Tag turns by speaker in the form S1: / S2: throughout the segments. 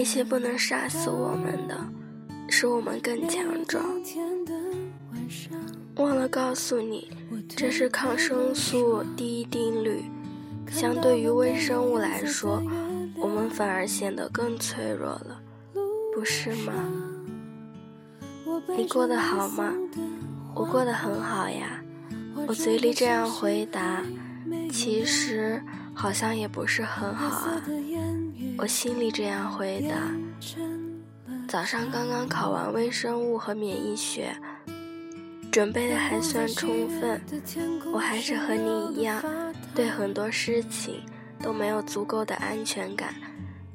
S1: 那些不能杀死我们的，使我们更强壮。忘了告诉你，这是抗生素第一定律。相对于微生物来说，我们反而显得更脆弱了，不是吗？你过得好吗？我过得很好呀。我嘴里这样回答，其实好像也不是很好啊。我心里这样回答。早上刚刚考完微生物和免疫学，准备的还算充分。我还是和你一样，对很多事情都没有足够的安全感，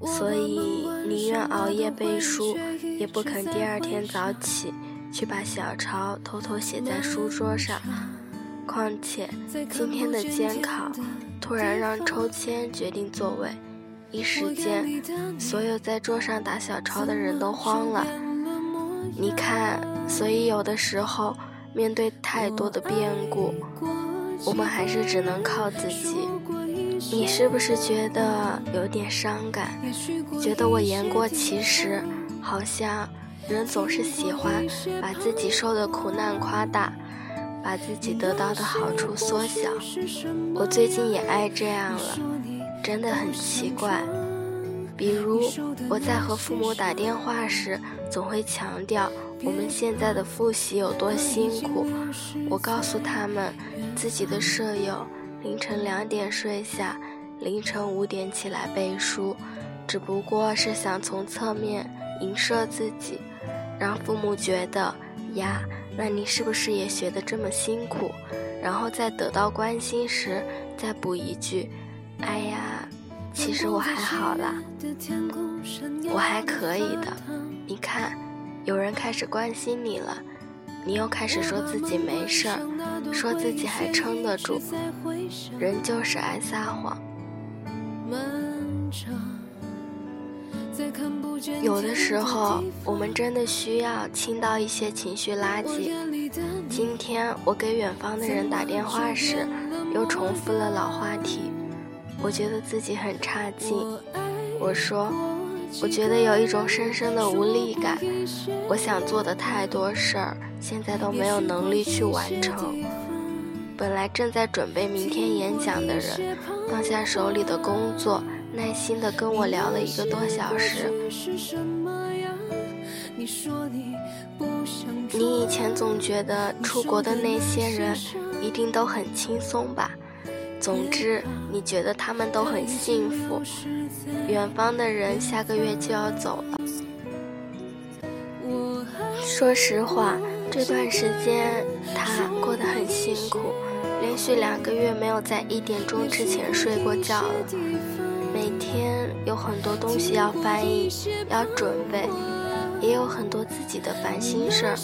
S1: 所以宁愿熬夜背书，也不肯第二天早起去把小抄偷偷写在书桌上。况且今天的监考突然让抽签决定座位，一时间所有在桌上打小抄的人都慌了。你看，所以有的时候面对太多的变故，我们还是只能靠自己。你是不是觉得有点伤感？觉得我言过其实？好像人总是喜欢把自己受的苦难夸大。把自己得到的好处缩小，我最近也爱这样了，真的很奇怪。比如我在和父母打电话时，总会强调我们现在的复习有多辛苦。我告诉他们，自己的舍友凌晨两点睡下，凌晨五点起来背书，只不过是想从侧面影射自己，让父母觉得呀。那你是不是也学得这么辛苦？然后在得到关心时，再补一句：“哎呀，其实我还好啦，我还可以的。”你看，有人开始关心你了，你又开始说自己没事儿，说自己还撑得住。人就是爱撒谎。有的时候，我们真的需要清倒一些情绪垃圾。今天我给远方的人打电话时，又重复了老话题。我觉得自己很差劲。我说，我觉得有一种深深的无力感。我想做的太多事儿，现在都没有能力去完成。本来正在准备明天演讲的人，放下手里的工作。耐心的跟我聊了一个多小时。你以前总觉得出国的那些人一定都很轻松吧？总之，你觉得他们都很幸福。远方的人下个月就要走了。说实话，这段时间他过得很辛苦，连续两个月没有在一点钟之前睡过觉了。每天有很多东西要翻译，要准备，也有很多自己的烦心事儿。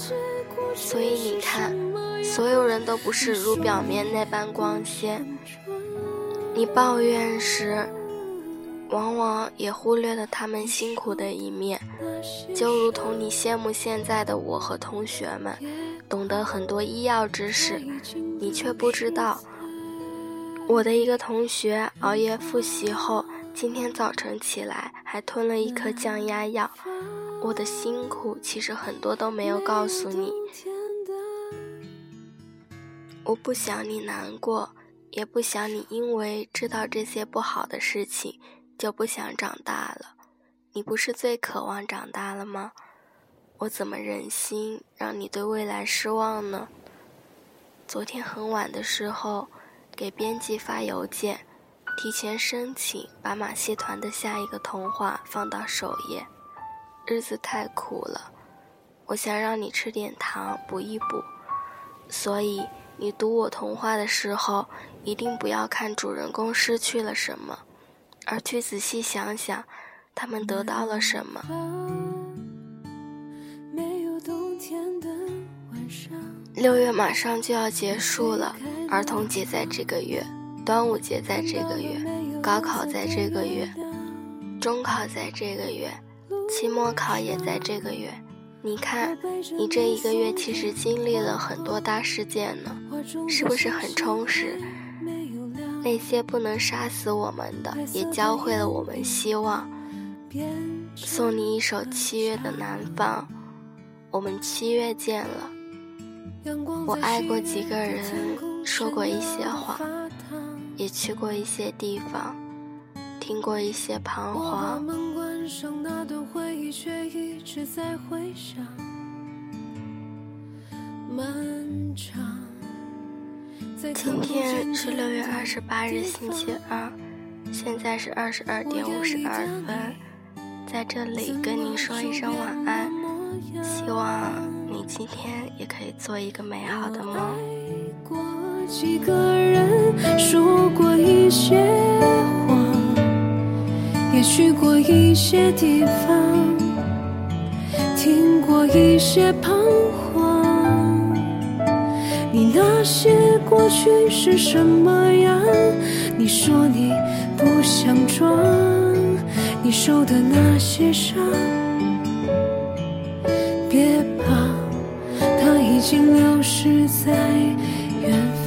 S1: 所以你看，所有人都不是如表面那般光鲜。你抱怨时，往往也忽略了他们辛苦的一面。就如同你羡慕现在的我和同学们，懂得很多医药知识，你却不知道，我的一个同学熬夜复习后。今天早晨起来还吞了一颗降压药，我的辛苦其实很多都没有告诉你。我不想你难过，也不想你因为知道这些不好的事情就不想长大了。你不是最渴望长大了吗？我怎么忍心让你对未来失望呢？昨天很晚的时候，给编辑发邮件。提前申请把马戏团的下一个童话放到首页，日子太苦了，我想让你吃点糖补一补，所以你读我童话的时候，一定不要看主人公失去了什么，而去仔细想想，他们得到了什么。六月马上就要结束了，儿童节在这个月。端午节在这个月，高考在这个月，中考在这个月，期末考也在这个月。你看，你这一个月其实经历了很多大事件呢，是不是很充实？那些不能杀死我们的，也教会了我们希望。
S2: 送你一首七月的南方，我们七月见了。我爱过几个人，说过一些话，也去过一些地方，听过一些彷徨。今天是六月二十八日，星期二，现在是二十二点五十二分，在这里跟您说一声晚安，希望。你今天也可以做一个美好的梦。爱过几个人，说过一些话，去过一些地方，听过一些彷徨。你那些过去是什么样？你说你不想装，你受的那些伤，别怕。它已经流失在远方。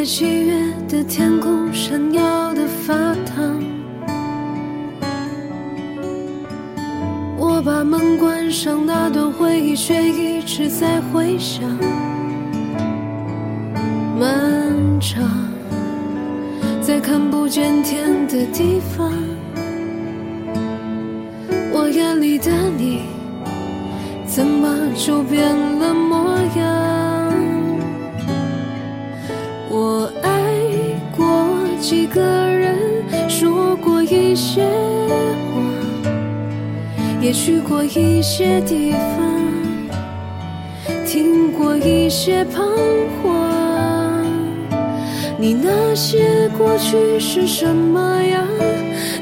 S2: 在七月的天空闪耀的发烫。我把门关上，那段回忆却一直在回响。漫长，在看不见天的地方，我眼里的你，怎么就变了也去过一些地方，听过一些彷徨。你那些过去是什么样？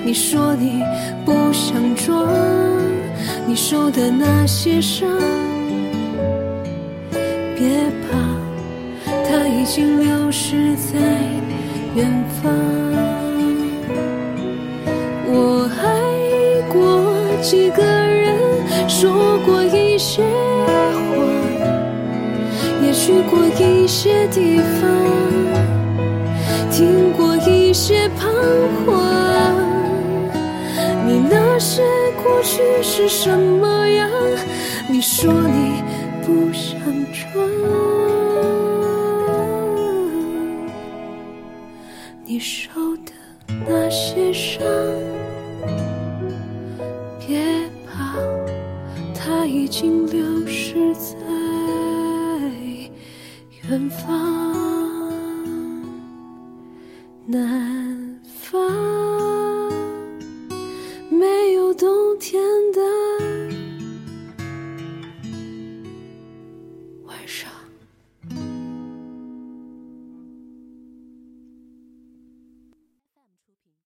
S2: 你说你不想装，你受的那些伤，别怕，它已经流失在远方。几个人说过一些话，也去过一些地方，听过一些彷徨。你那些过去是什么样？你说你不想装，你受的那些伤。已经流失在远方。那。